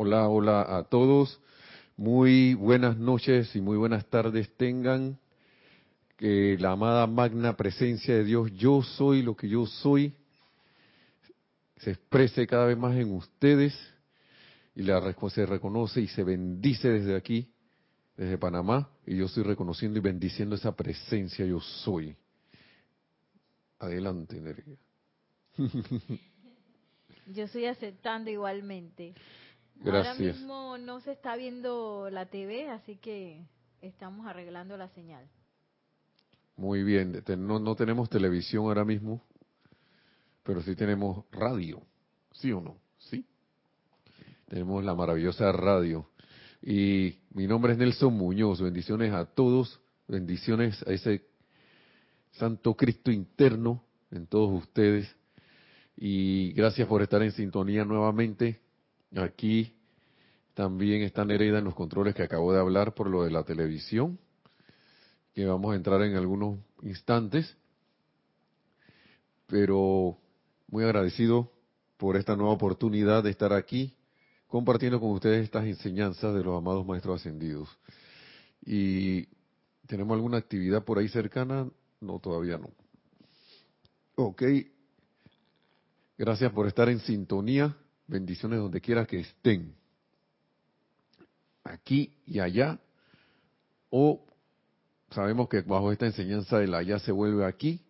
Hola, hola a todos. Muy buenas noches y muy buenas tardes tengan. Que la amada magna presencia de Dios, yo soy lo que yo soy, se exprese cada vez más en ustedes y la, se reconoce y se bendice desde aquí, desde Panamá, y yo estoy reconociendo y bendiciendo esa presencia yo soy. Adelante, Nerea. Yo estoy aceptando igualmente. Gracias. Ahora mismo no se está viendo la TV, así que estamos arreglando la señal. Muy bien, no, no tenemos televisión ahora mismo, pero sí tenemos radio, ¿sí o no? Sí. Tenemos la maravillosa radio. Y mi nombre es Nelson Muñoz, bendiciones a todos, bendiciones a ese Santo Cristo interno en todos ustedes. Y gracias por estar en sintonía nuevamente. Aquí también está Nereida en los controles que acabo de hablar por lo de la televisión, que vamos a entrar en algunos instantes. Pero muy agradecido por esta nueva oportunidad de estar aquí compartiendo con ustedes estas enseñanzas de los amados maestros ascendidos. ¿Y tenemos alguna actividad por ahí cercana? No, todavía no. Ok. Gracias por estar en sintonía. Bendiciones donde quiera que estén. Aquí y allá. O sabemos que bajo esta enseñanza el allá se vuelve aquí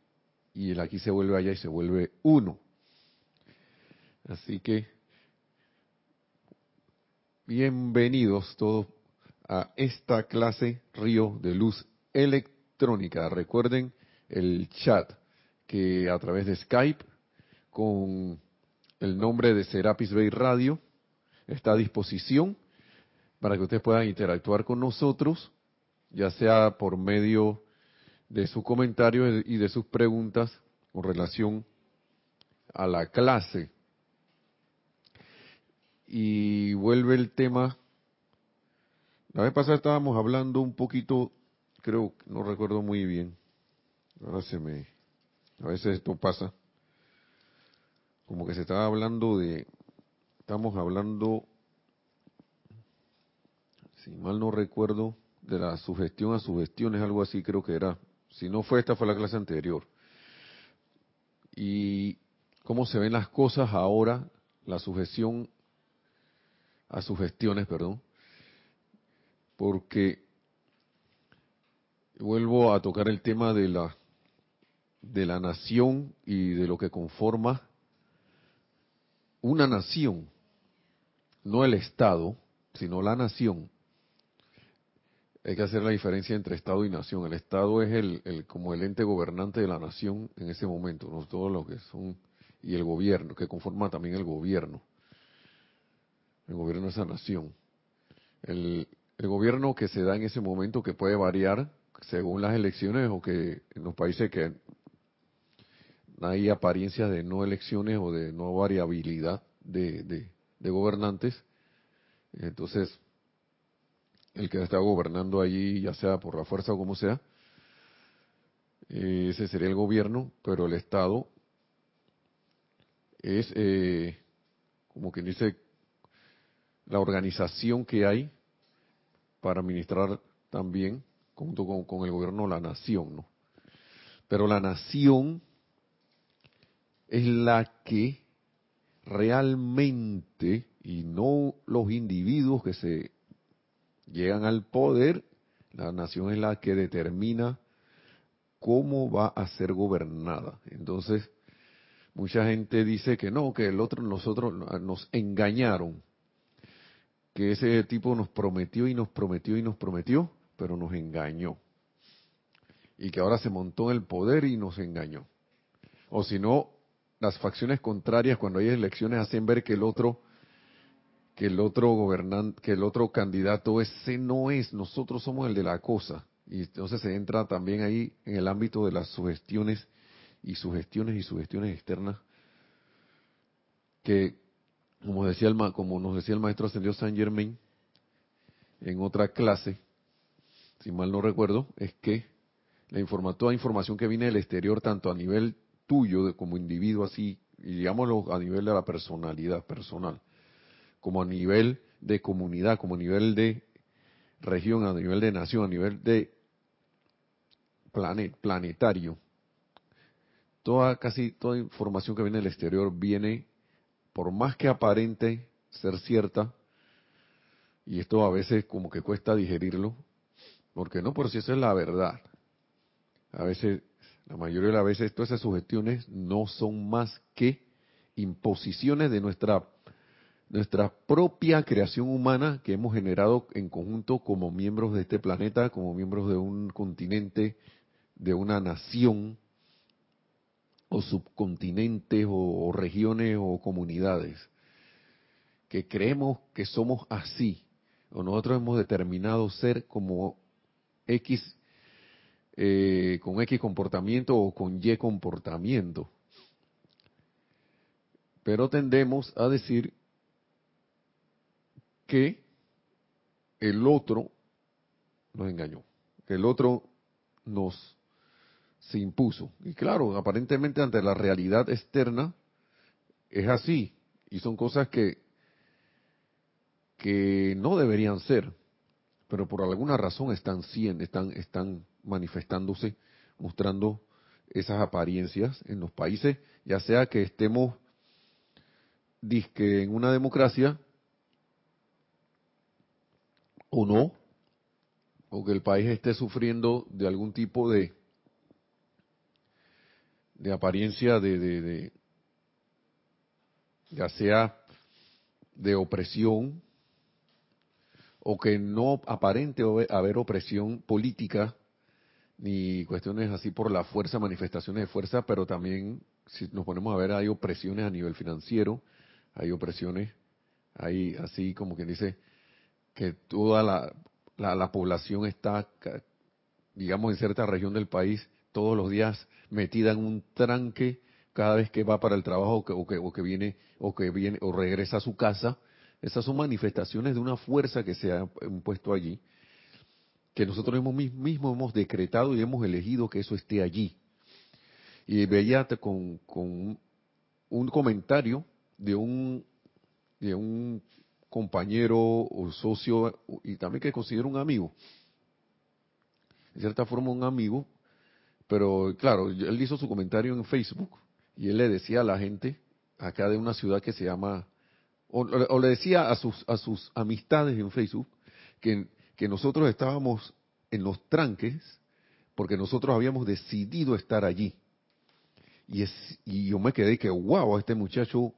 y el aquí se vuelve allá y se vuelve uno. Así que bienvenidos todos a esta clase Río de Luz Electrónica. Recuerden el chat que a través de Skype con el nombre de Serapis Bay Radio está a disposición para que ustedes puedan interactuar con nosotros, ya sea por medio de su comentario y de sus preguntas con relación a la clase. Y vuelve el tema. La vez pasada estábamos hablando un poquito, creo, no recuerdo muy bien. Ahora se me. A veces esto pasa. Como que se estaba hablando de. Estamos hablando si mal no recuerdo, de la sugestión a sugestión, es algo así creo que era. Si no fue esta, fue la clase anterior. Y cómo se ven las cosas ahora, la sugestión a sugestiones, perdón, porque vuelvo a tocar el tema de la de la nación y de lo que conforma una nación, no el Estado, sino la nación hay que hacer la diferencia entre Estado y nación. El Estado es el, como el ente gobernante de la nación en ese momento, no todo lo que son y el gobierno, que conforma también el gobierno, el gobierno de esa nación. El, el gobierno que se da en ese momento que puede variar según las elecciones o que en los países que hay apariencias de no elecciones o de no variabilidad de, de gobernantes, entonces el que está gobernando allí, ya sea por la fuerza o como sea, eh, ese sería el gobierno, pero el Estado es, eh, como quien dice, la organización que hay para administrar también, junto con, con el gobierno, la nación, ¿no? Pero la nación es la que realmente, y no los individuos que se llegan al poder, la nación es la que determina cómo va a ser gobernada. Entonces, mucha gente dice que no, que el otro, nosotros nos engañaron, que ese tipo nos prometió y nos prometió y nos prometió, pero nos engañó. Y que ahora se montó en el poder y nos engañó. O si no, las facciones contrarias cuando hay elecciones hacen ver que el otro que el otro gobernante, que el otro candidato ese no es, nosotros somos el de la cosa. Y entonces se entra también ahí en el ámbito de las sugestiones y sugestiones y sugestiones externas que como decía el como nos decía el maestro ascendido Saint Germain en otra clase, si mal no recuerdo, es que la informa, toda información que viene del exterior, tanto a nivel tuyo de, como individuo así, y digámoslo a nivel de la personalidad personal, como a nivel de comunidad, como a nivel de región, a nivel de nación, a nivel de planet, planetario, toda casi toda información que viene del exterior viene, por más que aparente ser cierta, y esto a veces como que cuesta digerirlo, porque no, por si eso es la verdad. A veces, la mayoría de las veces, todas esas sugestiones no son más que imposiciones de nuestra nuestra propia creación humana que hemos generado en conjunto como miembros de este planeta, como miembros de un continente, de una nación, o subcontinentes, o, regiones, o comunidades, que creemos que somos así, o nosotros hemos determinado ser como X, eh, con X comportamiento o con Y comportamiento. Pero tendemos a decir que el otro nos engañó, el otro nos se impuso. Y claro, aparentemente ante la realidad externa es así, y son cosas que, que no deberían ser, pero por alguna razón están siendo, están, están manifestándose, mostrando esas apariencias en los países, ya sea que estemos disque en una democracia o no, o que el país esté sufriendo de algún tipo de, de apariencia de, de, ya sea de opresión, o que no aparente haber opresión política, ni cuestiones así por la fuerza, manifestaciones de fuerza, pero también, si nos ponemos a ver, hay opresiones a nivel financiero, hay opresiones, hay así como quien dice, que toda la, la, población está, digamos, en cierta región del país, todos los días metida en un tranque cada vez que va para el trabajo o que, o que, viene o que viene o regresa a su casa. Esas son manifestaciones de una fuerza que se ha impuesto allí, que nosotros mismos hemos decretado y hemos elegido que eso esté allí. Y veía con, con un comentario de un, de un compañero o socio y también que considero un amigo. En cierta forma un amigo, pero claro, él hizo su comentario en Facebook y él le decía a la gente acá de una ciudad que se llama, o, le decía a sus, a sus amistades en Facebook que, que nosotros estábamos en los tranques porque nosotros habíamos decidido estar allí. Y, es, y yo me quedé que, wow, este muchacho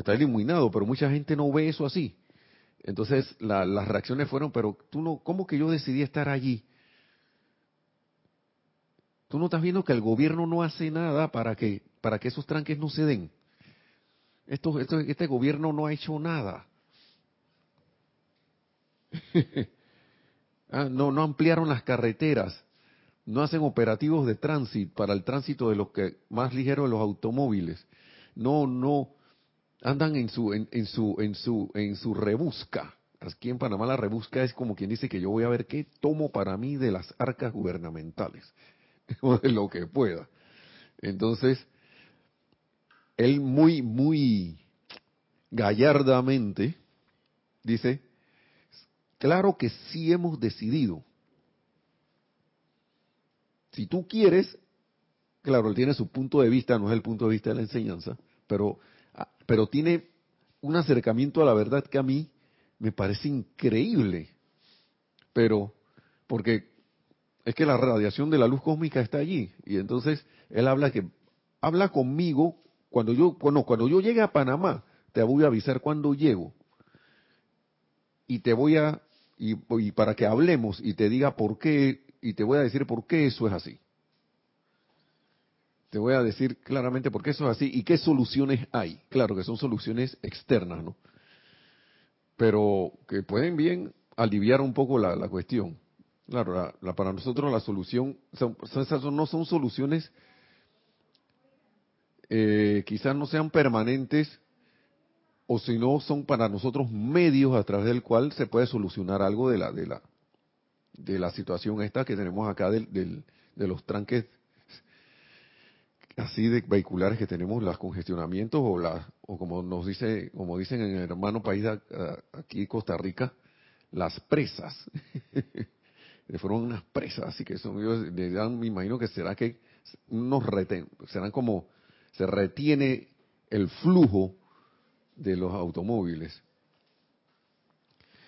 está iluminado, pero mucha gente no ve eso así. Entonces las reacciones fueron, pero tú no, ¿cómo que yo decidí estar allí? Tú no estás viendo que el gobierno no hace nada para que para que esos tranques no se den. Este gobierno no ha hecho nada. ah, no, no ampliaron las carreteras, no hacen operativos de tránsito para el tránsito de los que más ligero de los automóviles. No, no, andan en su, en, su, en su, en su rebusca. Aquí en Panamá la rebusca es como quien dice que yo voy a ver qué tomo para mí de las arcas gubernamentales, o de lo que pueda. Entonces, él muy, muy gallardamente dice, claro que sí hemos decidido. Si tú quieres, claro, él tiene su punto de vista, no es el punto de vista de la enseñanza, pero pero tiene un acercamiento a la verdad que a mí me parece increíble. Pero, porque es que la radiación de la luz cósmica está allí. Y entonces él habla que, habla conmigo cuando yo, bueno, cuando yo llegue a Panamá, te voy a avisar cuando llego. Y te voy a, y, y para que hablemos y te diga por qué, y te voy a decir por qué eso es así. Te voy a decir claramente por qué eso es así y qué soluciones hay. Claro que son soluciones externas, ¿no? Pero que pueden bien aliviar un poco la, cuestión. Claro, la, para nosotros la solución, son, no son soluciones, eh, quizás no sean permanentes, o si no son para nosotros medios a través del cual se puede solucionar algo de la de la de la situación esta que tenemos acá del, del, de los tranques así de vehiculares que tenemos, los congestionamientos o la, o como nos dice, como dicen en el hermano país aquí Costa Rica, las presas. fueron unas presas, así que ellos le dan, me imagino que será que unos reten, serán como se retiene el flujo de los automóviles.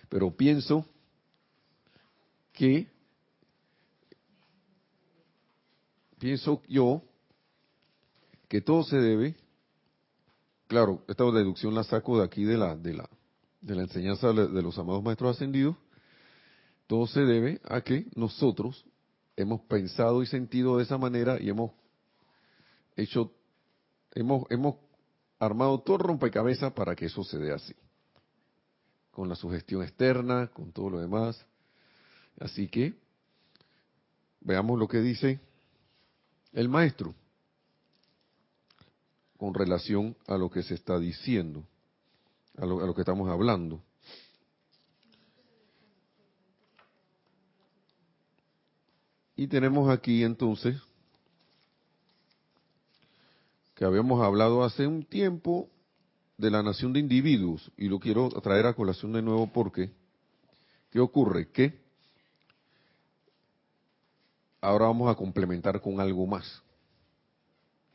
Pero pienso que pienso yo que todo se debe, claro, esta deducción la saco de aquí de la, de la, de la enseñanza de los amados maestros ascendidos, todo se debe a que nosotros hemos pensado y sentido de esa manera y hemos hecho, hemos, hemos armado todo rompecabezas para que eso se dé así. Con la sugestión externa, con todo lo demás. Así que, veamos lo que dice el maestro con relación a lo que se está diciendo, a lo, que estamos hablando. Y tenemos aquí entonces que habíamos hablado hace un tiempo de la nación de individuos y lo quiero traer a colación de nuevo porque ¿qué ocurre? Que ahora vamos a complementar con algo más.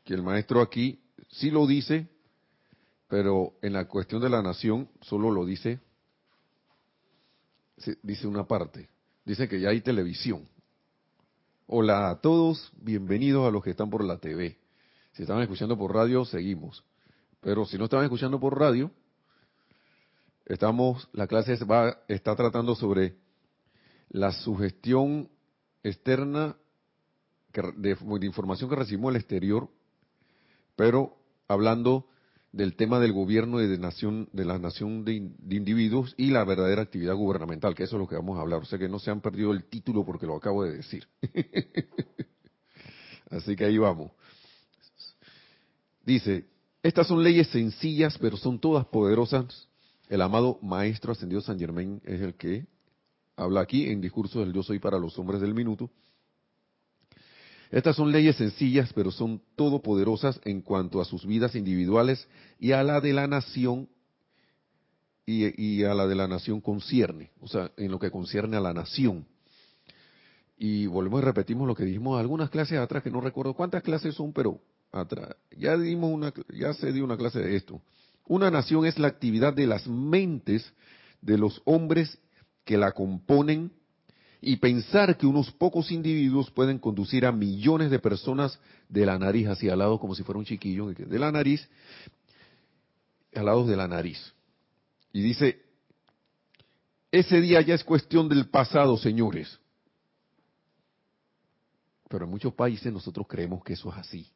Que el maestro aquí sí lo dice, pero en la cuestión de la nación solo lo dice, dice una parte. Dice que ya hay televisión. Hola a todos, bienvenidos a los que están por la TV. Si estaban escuchando por radio, seguimos. Pero si no estaban escuchando por radio, estamos, la clase va, está tratando sobre la sugestión externa de, de información que recibimos el exterior, pero hablando del tema del gobierno y de, nación, de la nación de, individuos y la verdadera actividad gubernamental, que eso es lo que vamos a hablar. O sea que no se han perdido el título porque lo acabo de decir. Así que ahí vamos. Dice, estas son leyes sencillas, pero son todas poderosas. El amado Maestro Ascendido San Germain es el que habla aquí en discurso del Yo Soy para los Hombres del Minuto. Estas son leyes sencillas, pero son todopoderosas en cuanto a sus vidas individuales y a la de la nación y, a la de la nación concierne, o sea, en lo que concierne a la nación. Y volvemos y repetimos lo que dijimos algunas clases atrás, que no recuerdo cuántas clases son, pero atrás. Ya dimos una, ya se dio una clase de esto. Una nación es la actividad de las mentes de los hombres que la componen y pensar que unos pocos individuos pueden conducir a millones de personas de la nariz hacia el lado como si fuera un chiquillo, de la nariz, al lado de la nariz. Y dice, ese día ya es cuestión del pasado, señores. Pero en muchos países nosotros creemos que eso es así.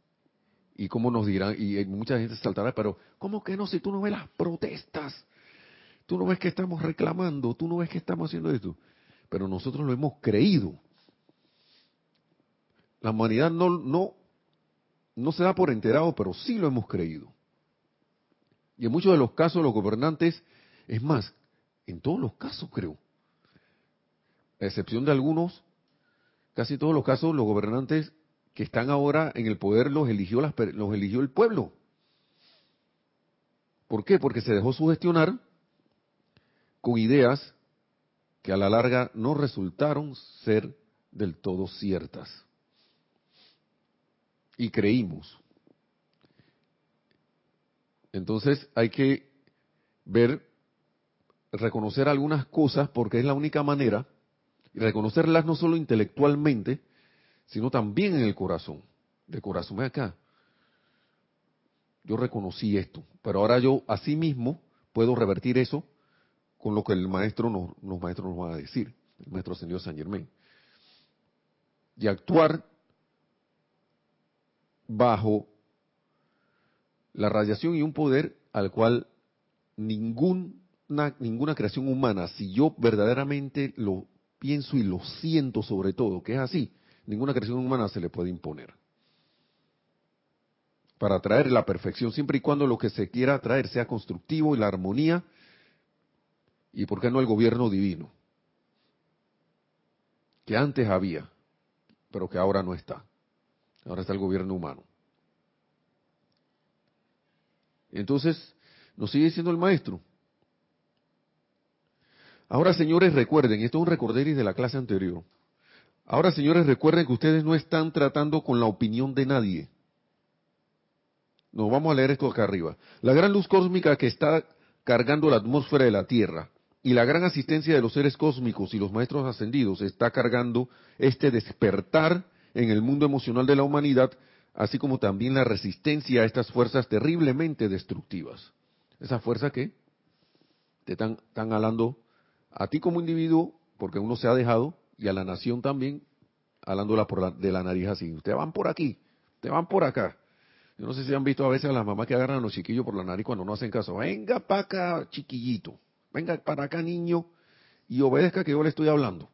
Y como nos dirán, y mucha gente saltará, pero ¿cómo que no? Si tú no ves las protestas, tú no ves que estamos reclamando, tú no ves que estamos haciendo esto pero nosotros lo hemos creído. La humanidad no, no, no se da por enterado, pero sí lo hemos creído. Y en muchos de los casos los gobernantes, es más, en todos los casos creo, a excepción de algunos, casi todos los casos los gobernantes que están ahora en el poder los eligió, los eligió el pueblo. ¿Por qué? Porque se dejó sugestionar con ideas que a la larga no resultaron ser del todo ciertas. Y creímos. Entonces hay que ver, reconocer algunas cosas porque es la única manera, y reconocerlas no solo intelectualmente, sino también en el corazón. De corazón, acá. Yo reconocí esto, pero ahora yo así mismo puedo revertir eso con lo que el maestro nos, los maestros nos van a decir, el maestro ascendido San Germain. Y actuar bajo la radiación y un poder al cual ninguna, ninguna creación humana, si yo verdaderamente lo pienso y lo siento sobre todo, que es así, ninguna creación humana se le puede imponer. Para traer la perfección, siempre y cuando lo que se quiera traer sea constructivo y la armonía ¿Y por qué no el gobierno divino? Que antes había, pero que ahora no está. Ahora está el gobierno humano. Entonces, nos sigue diciendo el maestro. Ahora, señores, recuerden, esto es un recorderis de la clase anterior. Ahora, señores, recuerden que ustedes no están tratando con la opinión de nadie. Nos vamos a leer esto acá arriba. La gran luz cósmica que está cargando la atmósfera de la Tierra y la gran asistencia de los seres cósmicos y los maestros ascendidos está cargando este despertar en el mundo emocional de la humanidad, así como también la resistencia a estas fuerzas terriblemente destructivas. Esas fuerzas que te están, están alando a ti como individuo, porque uno se ha dejado, y a la nación también, alándola por de la nariz así. Ustedes van por aquí, ustedes van por acá. Yo no sé si han visto a veces a las mamás que agarran a los chiquillos por la nariz cuando no hacen caso. Venga para acá, chiquillito. Venga para acá, niño, y obedezca que yo le estoy hablando.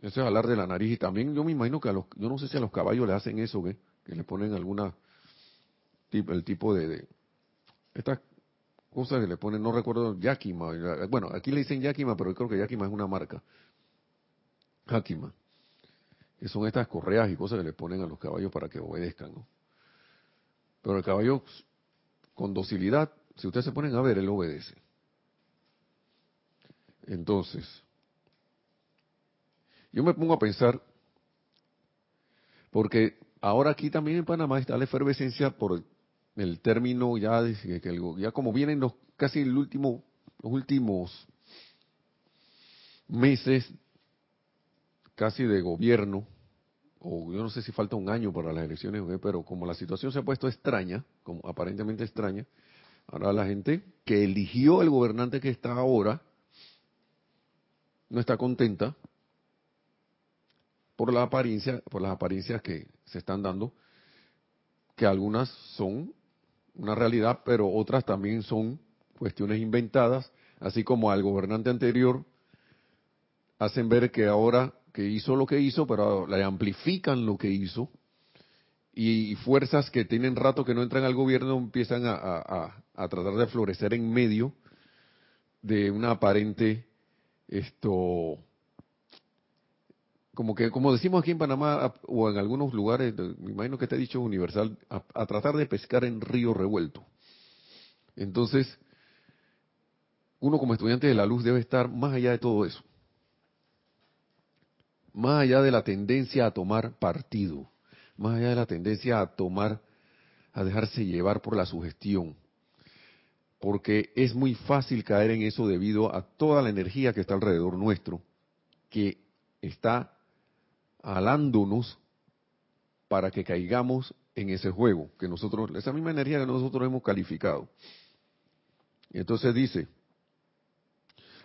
Eso es hablar de la nariz. Y también yo me imagino que a los, yo no sé si a los caballos le hacen eso, que le ponen alguna, el tipo de, estas cosas que le ponen, no recuerdo, Yakima. Bueno, aquí le dicen Yakima, pero yo creo que Yakima es una marca. Yakima. Que son estas correas y cosas que le ponen a los caballos para que obedezcan. Pero el caballo, con docilidad, si ustedes se ponen a ver, él obedece. Entonces, yo me pongo a pensar, porque ahora aquí también en Panamá está la efervescencia por el término ya, que ya como vienen los casi el último, los últimos meses casi de gobierno, o yo no sé si falta un año para las elecciones, pero como la situación se ha puesto extraña, como aparentemente extraña, ahora la gente que eligió el gobernante que está ahora no está contenta por la apariencia, por las apariencias que se están dando, que algunas son una realidad, pero otras también son cuestiones inventadas, así como al gobernante anterior hacen ver que ahora que hizo lo que hizo, pero le amplifican lo que hizo, y fuerzas que tienen rato que no entran al gobierno empiezan a, tratar de florecer en medio de una aparente esto como que como decimos aquí en Panamá o en algunos lugares me imagino que he dicho universal a, tratar de pescar en río revuelto. Entonces uno como estudiante de la luz debe estar más allá de todo eso. Más allá de la tendencia a tomar partido, más allá de la tendencia a tomar, a dejarse llevar por la sugestión, porque es muy fácil caer en eso debido a toda la energía que está alrededor nuestro, que está alándonos para que caigamos en ese juego, que nosotros, esa misma energía que nosotros hemos calificado. Entonces dice,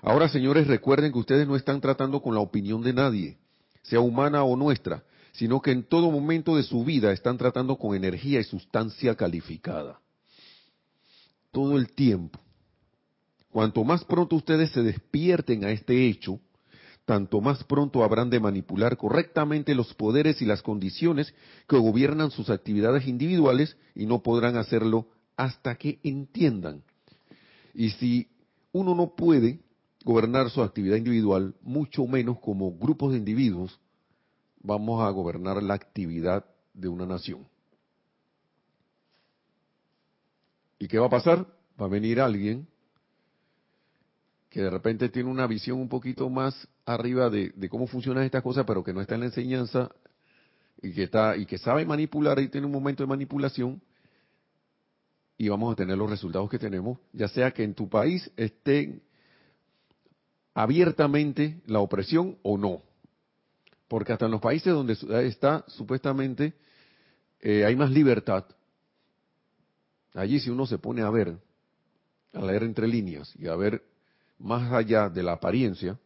ahora señores recuerden que ustedes no están tratando con la opinión de nadie, sea humana o nuestra, sino que en todo momento de su vida están tratando con energía y sustancia calificada. Todo el tiempo. Cuanto más pronto ustedes se despierten a este hecho, tanto más pronto habrán de manipular correctamente los poderes y las condiciones que gobiernan sus actividades individuales y no podrán hacerlo hasta que entiendan. Y si uno no puede gobernar su actividad individual, mucho menos como grupos de individuos, vamos a gobernar la actividad de una nación. ¿Y qué va a pasar? Va a venir alguien que de repente tiene una visión un poquito más arriba de, cómo funcionan estas cosas, pero que no está en la enseñanza y que está y que sabe manipular y tiene un momento de manipulación y vamos a tener los resultados que tenemos, ya sea que en tu país estén abiertamente la opresión o no. Porque hasta en los países donde está supuestamente eh, hay más libertad, allí si uno se pone a ver, a leer entre líneas y a ver más allá de la apariencia,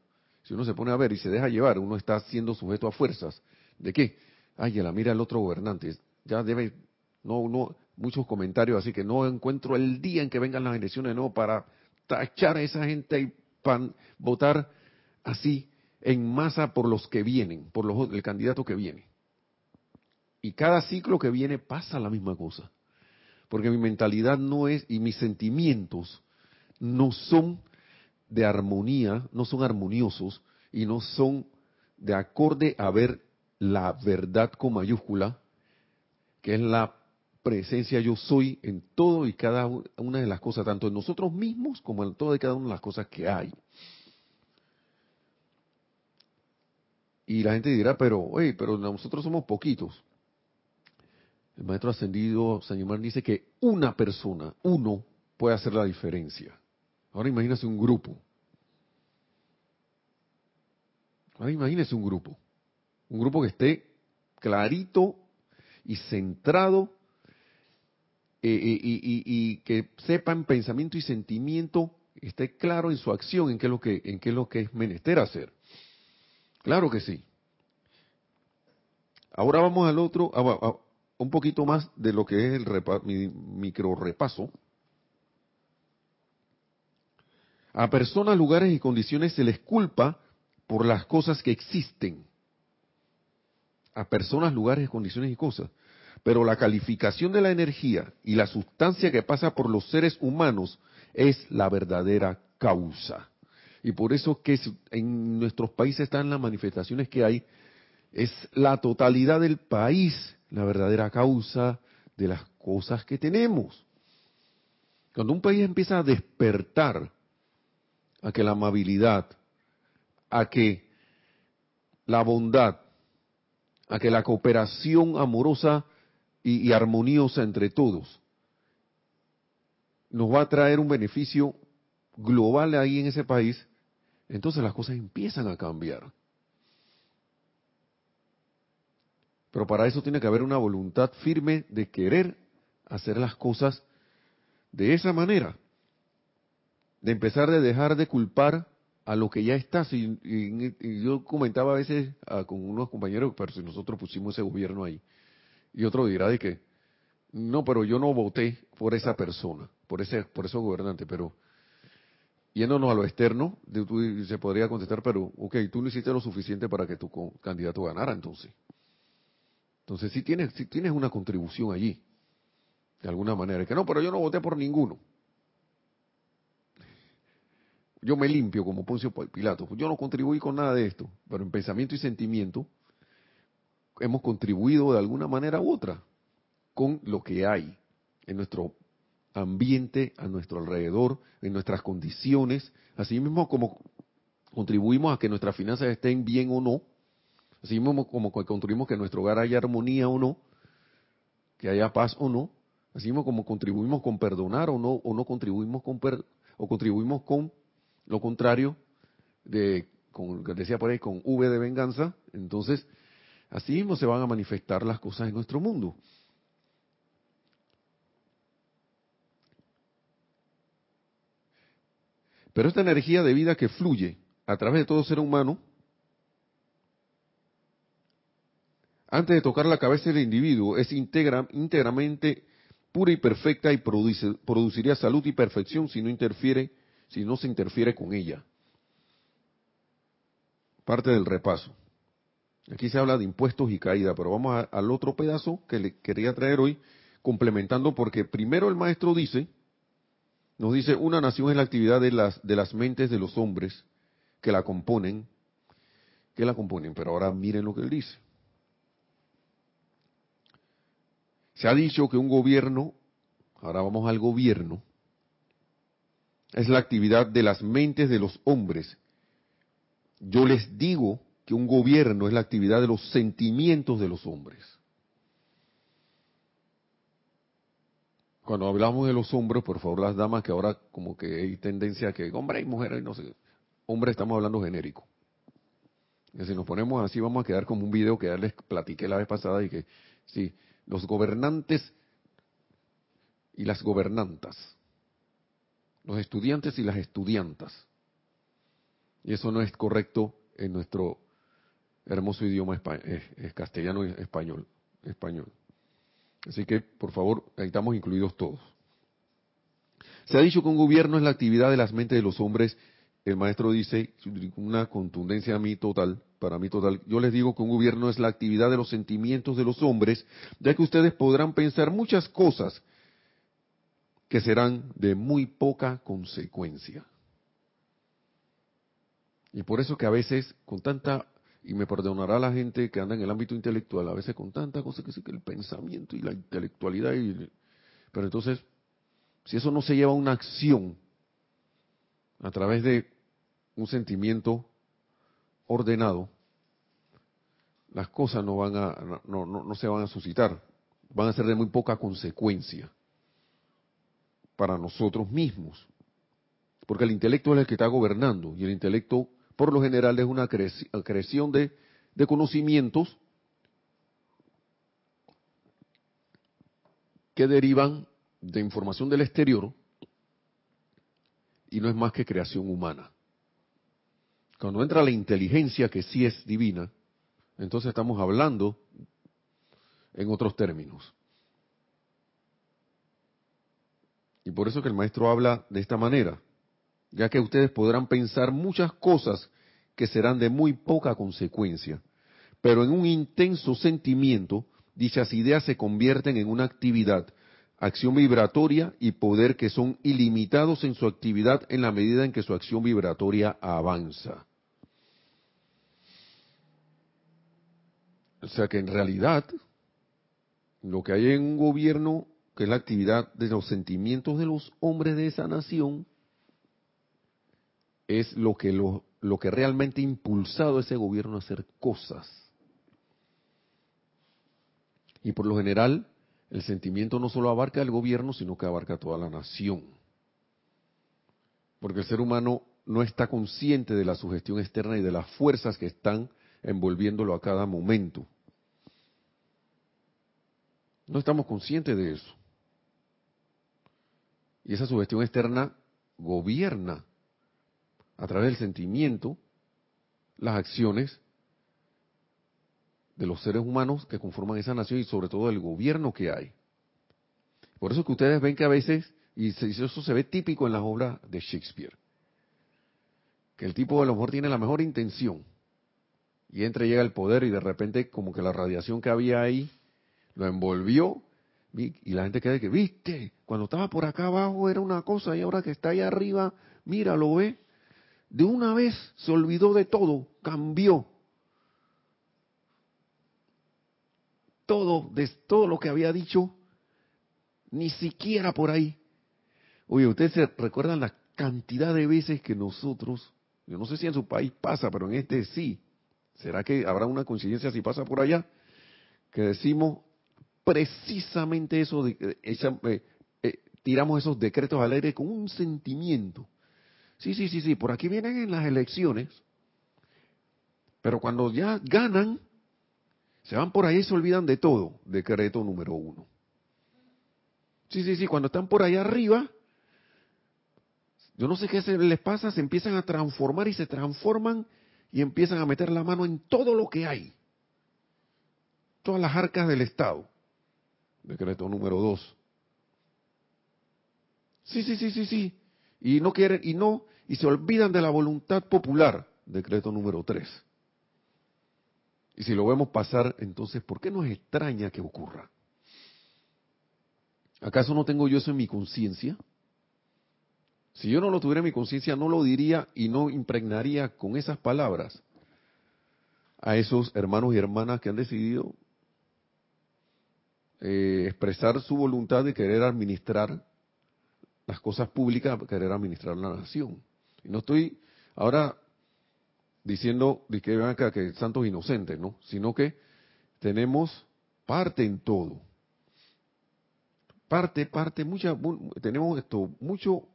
si uno se pone a ver y se deja llevar, uno está siendo sujeto a fuerzas. ¿De qué? Ay, la mira el otro gobernante. Ya debe, no, no, muchos comentarios así que no encuentro el día en que vengan las elecciones no para tachar a esa gente y votar así en masa por los que vienen, por los, el candidato que viene. Y cada ciclo que viene pasa la misma cosa. Porque mi mentalidad no es, y mis sentimientos no son de armonía, no son armoniosos y no son de acorde a ver la verdad con mayúscula, que es la presencia yo soy en todo y cada una de las cosas, tanto en nosotros mismos como en todas y cada una de las cosas que hay. Y la gente dirá, pero, oye, pero nosotros somos poquitos. El maestro ascendido San Germán dice que una persona, uno, puede hacer la diferencia. Ahora imagínese un grupo. Ahora imagínese un grupo. Un grupo que esté clarito y centrado eh, eh, y, que sepa en pensamiento y sentimiento, esté claro en su acción, en qué es lo que, en qué es, lo que es menester hacer. Claro que sí. Ahora vamos al otro, un poquito más de lo que es el mi, micro repaso. A personas, lugares y condiciones se les culpa por las cosas que existen. A personas, lugares, condiciones y cosas. Pero la calificación de la energía y la sustancia que pasa por los seres humanos es la verdadera causa. Y por eso que en nuestros países están las manifestaciones que hay, es la totalidad del país la verdadera causa de las cosas que tenemos. Cuando un país empieza a despertar a que la amabilidad, a que la bondad, a que la cooperación amorosa y, armoniosa entre todos nos va a traer un beneficio global ahí en ese país, entonces las cosas empiezan a cambiar. Pero para eso tiene que haber una voluntad firme de querer hacer las cosas de esa manera. De empezar de dejar de culpar a lo que ya está. Y, yo comentaba a veces ah, con unos compañeros, pero si nosotros pusimos ese gobierno ahí, y otro dirá de que, no, pero yo no voté por esa persona, por ese, por esos gobernantes, pero yéndonos a lo externo, se podría contestar, pero, ok, tú no hiciste lo suficiente para que tu candidato ganara entonces. Entonces sí tienes, sí tienes una contribución allí, de alguna manera. Que no, pero yo no voté por ninguno. Yo me limpio como Poncio Pilato. Yo no contribuí con nada de esto, pero en pensamiento y sentimiento hemos contribuido de alguna manera u otra con lo que hay en nuestro ambiente, a nuestro alrededor, en nuestras condiciones, así mismo como contribuimos a que nuestras finanzas estén bien o no, Así mismo como construimos que en nuestro hogar haya armonía o no, que haya paz o no, así mismo como contribuimos con perdonar o no, o no contribuimos con o contribuimos con lo contrario de, como decía por ahí, con V de venganza, entonces así mismo se van a manifestar las cosas en nuestro mundo. Pero esta energía de vida que fluye a través de todo ser humano antes de tocar la cabeza del individuo, es íntegramente pura y perfecta y produciría salud y perfección si no interfiere, si no se interfiere con ella. Parte del repaso. Aquí se habla de impuestos y caída, pero vamos al otro pedazo que le quería traer hoy, complementando, porque primero el maestro dice, nos dice, una nación es la actividad de las, de las mentes de los hombres que la componen, que la componen, pero ahora miren lo que él dice. Se ha dicho que un gobierno, ahora vamos al gobierno, es la actividad de las mentes de los hombres. Yo les digo que un gobierno es la actividad de los sentimientos de los hombres. Cuando hablamos de los hombres, por favor las damas, que ahora como que hay tendencia a que hombre y mujer, no sé, hombre estamos hablando genérico. Y si nos ponemos así vamos a quedar como un video que ya les platiqué la vez pasada y que sí, los gobernantes y las gobernantas, los estudiantes y las estudiantas. Y eso no es correcto en nuestro hermoso idioma castellano y español, español. Así que, por favor, ahí estamos incluidos todos. Se ha dicho que un gobierno es la actividad de las mentes de los hombres. El maestro dice, una contundencia a mí total, para mí total. Yo les digo que un gobierno es la actividad de los sentimientos de los hombres, ya que ustedes podrán pensar muchas cosas que serán de muy poca consecuencia. Y por eso que a veces, con tanta y me perdonará la gente que anda en el ámbito intelectual, a veces con tanta cosa que sí que el pensamiento y la intelectualidad, y, pero entonces, si eso no se lleva a una acción a través de un sentimiento ordenado, las cosas no van a, se van a suscitar, van a ser de muy poca consecuencia para nosotros mismos. Porque el intelecto es el que está gobernando y el intelecto por lo general es una creación de conocimientos que derivan de información del exterior y no es más que creación humana. Cuando entra la inteligencia, que sí es divina, entonces estamos hablando en otros términos. Y por eso que el maestro habla de esta manera ya que ustedes podrán pensar muchas cosas que serán de muy poca consecuencia, pero en un intenso sentimiento, dichas ideas se convierten en una actividad, acción vibratoria y poder que son ilimitados en su actividad en la medida en que su acción vibratoria avanza. O sea que en realidad, lo que hay en un gobierno, que es la actividad de los sentimientos de los hombres de esa nación, es lo que, lo, lo que realmente ha impulsado a ese gobierno a hacer cosas. Y por lo general, el sentimiento no solo abarca al gobierno, sino que abarca toda la nación. Porque el ser humano no está consciente de la sugestión externa y de las fuerzas que están envolviéndolo a cada momento. No estamos conscientes de eso. Y esa sugestión externa gobierna a través del sentimiento las acciones de los seres humanos que conforman esa nación y sobre todo el gobierno que hay. Por eso que ustedes ven que a veces, y eso se ve típico en las obras de Shakespeare, que el tipo a lo mejor tiene la mejor intención y entra y llega el poder y de repente como que la radiación que había ahí lo envolvió y la gente queda que, viste, cuando estaba por acá abajo era una cosa y ahora que está ahí arriba, mira, lo ve de una vez se olvidó de todo, cambió. Todo, de todo lo que había dicho, ni siquiera por ahí. Oye, ustedes se recuerdan la cantidad de veces que nosotros, yo no sé si en su país pasa, pero en este sí. ¿Será que habrá una coincidencia si pasa por allá? Que decimos precisamente eso, de, eh, eh, tiramos esos decretos al aire con un sentimiento Sí, sí, sí, sí, por aquí vienen en las elecciones, pero cuando ya ganan, se van por ahí y se olvidan de todo. Decreto número uno. Sí, sí, sí, cuando están por ahí arriba, yo no sé qué se les pasa, se empiezan a transformar y se transforman y empiezan a meter la mano en todo lo que hay. Todas las arcas del Estado. Decreto número dos. Sí, sí, sí, sí, sí y no quieren y no y se olvidan de la voluntad popular, decreto número 3. Y si lo vemos pasar, entonces, ¿por qué nos extraña que ocurra? ¿Acaso no tengo yo eso en mi conciencia? Si yo no lo tuviera en mi conciencia, no lo diría y no impregnaría con esas palabras a esos hermanos y hermanas que han decidido eh, expresar su voluntad de querer administrar las cosas públicas querer administrar la nación. Y no estoy ahora diciendo que vean acá que santos inocentes, ¿no? Sino que tenemos parte en todo. Parte, parte, mucha, tenemos esto, mucho,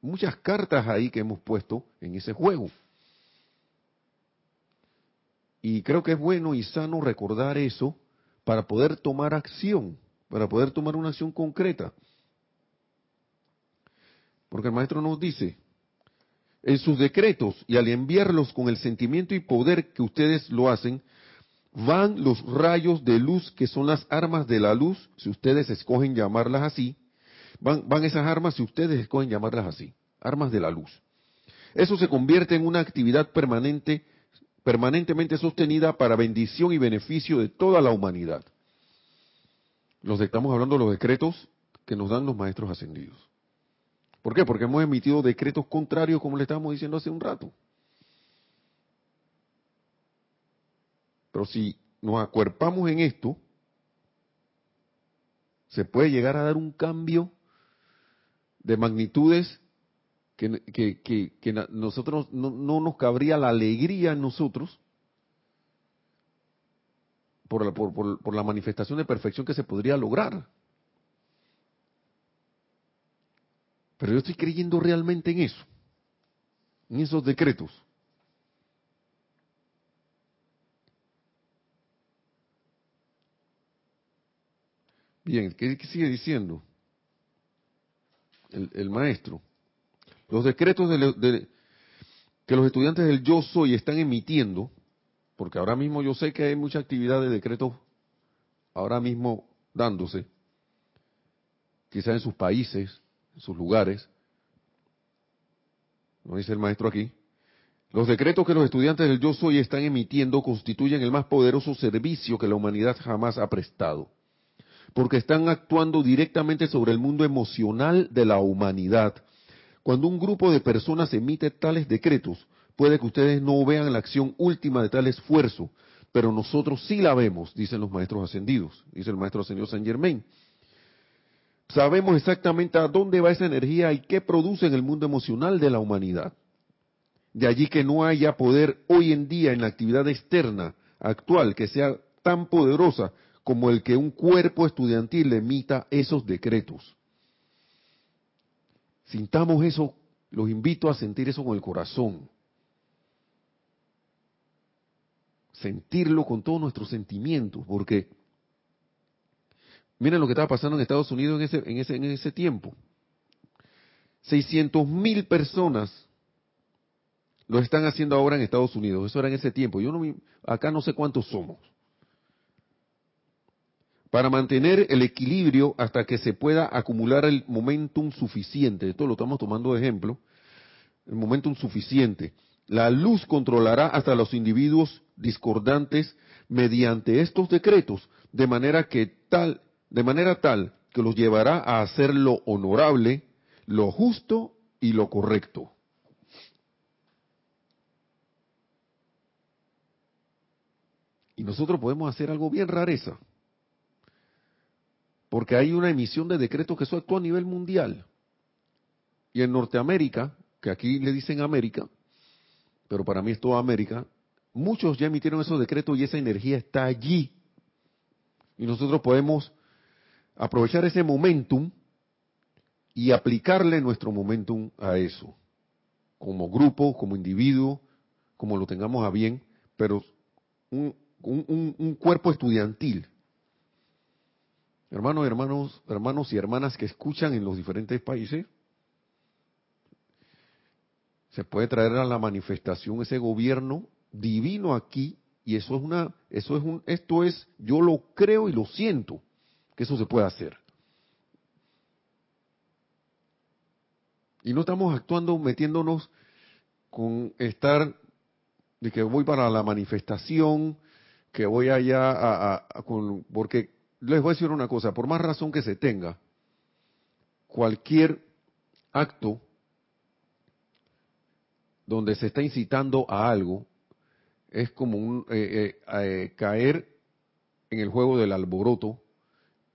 muchas cartas ahí que hemos puesto en ese juego. Y creo que es bueno y sano recordar eso para poder tomar acción, para poder tomar una acción concreta. Porque el maestro nos dice, en sus decretos y al enviarlos con el sentimiento y poder que ustedes lo hacen, van los rayos de luz que son las armas de la luz, si ustedes escogen llamarlas así, van, esas armas si ustedes escogen llamarlas así, armas de la luz. Eso se convierte en una actividad permanente, permanentemente sostenida para bendición y beneficio de toda la humanidad. Los estamos hablando de los decretos que nos dan los maestros ascendidos. ¿Por qué? Porque hemos emitido decretos contrarios, como le estábamos diciendo hace un rato. Pero si nos acuerpamos en esto, se puede llegar a dar un cambio de magnitudes que, que, nosotros no, nos cabría la alegría en nosotros por la, por, por la manifestación de perfección que se podría lograr. Pero yo estoy creyendo realmente en eso, en esos decretos. Bien, ¿qué, sigue diciendo el, maestro? Los decretos de, que los estudiantes del yo soy están emitiendo, porque ahora mismo yo sé que hay mucha actividad de decretos ahora mismo dándose, quizás en sus países, en sus lugares, lo dice el maestro aquí, los decretos que los estudiantes del yo soy están emitiendo constituyen el más poderoso servicio que la humanidad jamás ha prestado porque están actuando directamente sobre el mundo emocional de la humanidad. Cuando un grupo de personas emite tales decretos, puede que ustedes no vean la acción última de tal esfuerzo, pero nosotros sí la vemos, dicen los maestros ascendidos, dice el maestro señor Saint Germain. Sabemos exactamente a dónde va esa energía y qué produce en el mundo emocional de la humanidad. De allí que no haya poder hoy en día en la actividad externa actual que sea tan poderosa como el que un cuerpo estudiantil emita esos decretos. Sintamos eso, los invito a sentir eso con el corazón. Sentirlo con todos nuestros sentimientos, porque miren lo que estaba pasando en Estados Unidos en ese, en ese, en ese tiempo. 600 mil personas lo están haciendo ahora en Estados Unidos. Eso era en ese tiempo. Yo no, acá no sé cuántos somos para mantener el equilibrio hasta que se pueda acumular el momentum suficiente. Esto lo estamos tomando de ejemplo. El momentum suficiente. La luz controlará hasta los individuos discordantes mediante estos decretos, de manera que tal, de manera tal que los llevará a hacer lo honorable, lo justo y lo correcto. Y nosotros podemos hacer algo bien rareza porque hay una emisión de decretos que eso actúa a nivel mundial. Y en Norteamérica, que aquí le dicen América, pero para mí es toda América, muchos ya emitieron esos decretos y esa energía está allí. Y nosotros podemos aprovechar ese momentum y aplicarle nuestro momentum a eso, como grupo, como individuo, como lo tengamos a bien, pero un, un cuerpo estudiantil Hermanos, hermanos, hermanos y hermanas que escuchan en los diferentes países, se puede traer a la manifestación ese gobierno divino aquí y eso es una, eso es un, esto es, yo lo creo y lo siento que eso se puede hacer. Y no estamos actuando metiéndonos con estar de que voy para la manifestación, que voy allá a, a, con, porque les voy a decir una cosa, por más razón que se tenga, cualquier acto donde se está incitando a algo es como un, eh, eh, eh, caer en el juego del alboroto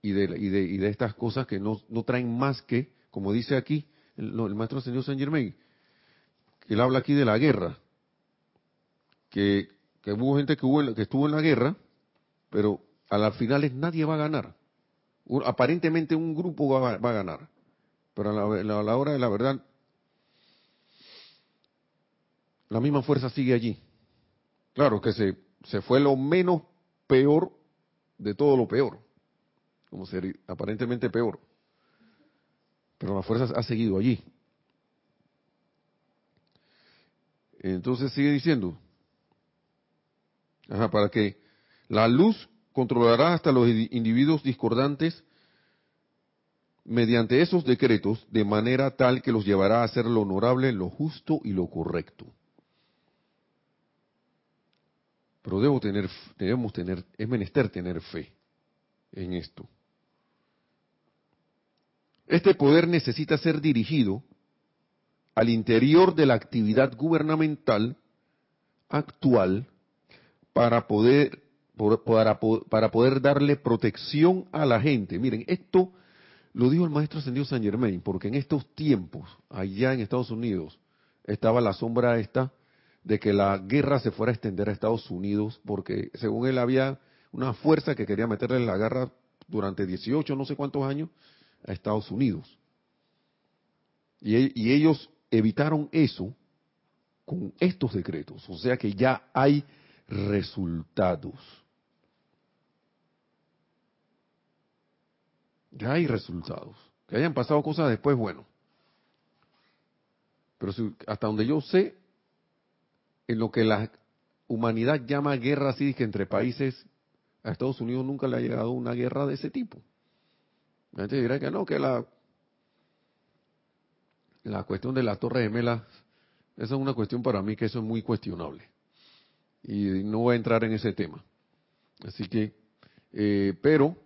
y de, y de, y de estas cosas que no, traen más que, como dice aquí el, maestro señor Saint Germain, que él habla aquí de la guerra, que, que hubo gente que, hubo, que estuvo en la guerra, pero a las finales nadie va a ganar. aparentemente un grupo va, a ganar, pero a la, hora de la verdad, la misma fuerza sigue allí. Claro que se, se fue lo menos peor de todo lo peor, como ser aparentemente peor, pero la fuerza ha seguido allí. Entonces sigue diciendo, para que la luz controlará hasta los individuos discordantes mediante esos decretos de manera tal que los llevará a hacer lo honorable, lo justo y lo correcto. Pero debo tener, debemos tener, es menester tener fe en esto. Este poder necesita ser dirigido al interior de la actividad gubernamental actual para poder para, para poder darle protección a la gente. Miren, esto lo dijo el maestro ascendido San Germain, porque en estos tiempos, allá en Estados Unidos, estaba la sombra esta de que la guerra se fuera a extender a Estados Unidos, porque según él había una fuerza que quería meterle la guerra durante 18, no sé cuántos años, a Estados Unidos. Y, y ellos evitaron eso con estos decretos, o sea que ya hay resultados. Ya hay resultados. Que hayan pasado cosas después, bueno. Pero hasta donde yo sé, en lo que la humanidad llama guerra así que entre países, a Estados Unidos nunca le ha llegado una guerra de ese tipo. La gente dirá que no, que la, la cuestión de las torres gemelas, esa es una cuestión para mí que eso es muy cuestionable. Y no voy a entrar en ese tema. Así que, eh, pero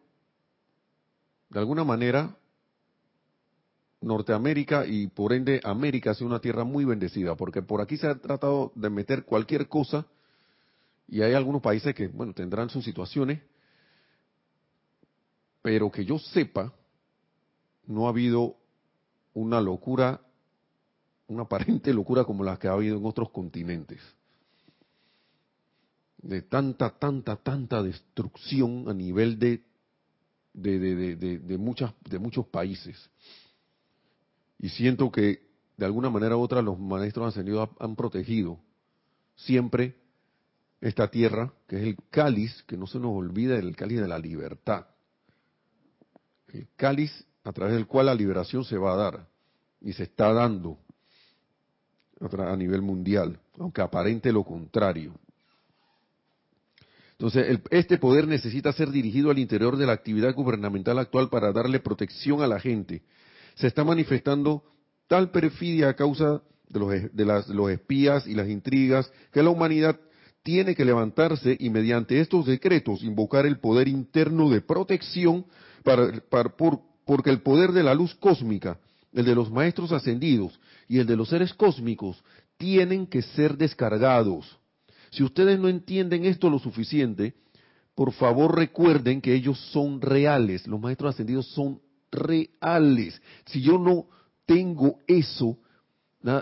de alguna manera, Norteamérica y por ende América ha sido una tierra muy bendecida, porque por aquí se ha tratado de meter cualquier cosa y hay algunos países que, bueno, tendrán sus situaciones, pero que yo sepa, no ha habido una locura, una aparente locura como la que ha habido en otros continentes. De tanta, tanta, tanta destrucción a nivel de de, de, muchas, de muchos países. Y siento que de alguna manera u otra los maestros ascendidos han protegido siempre esta tierra, que es el cáliz, que no se nos olvide el cáliz de la libertad. El cáliz a través del cual la liberación se va a dar y se está dando a nivel mundial, aunque aparente lo contrario. Entonces, este poder necesita ser dirigido al interior de la actividad gubernamental actual para darle protección a la gente. Se está manifestando tal perfidia a causa de, los, de los espías y las intrigas que la humanidad tiene que levantarse y mediante estos decretos invocar el poder interno de protección para, porque el poder de la luz cósmica, el de los maestros ascendidos y el de los seres cósmicos tienen que ser descargados si ustedes no entienden esto lo suficiente, por favor recuerden que ellos son reales, los maestros ascendidos son reales. Si yo no tengo eso,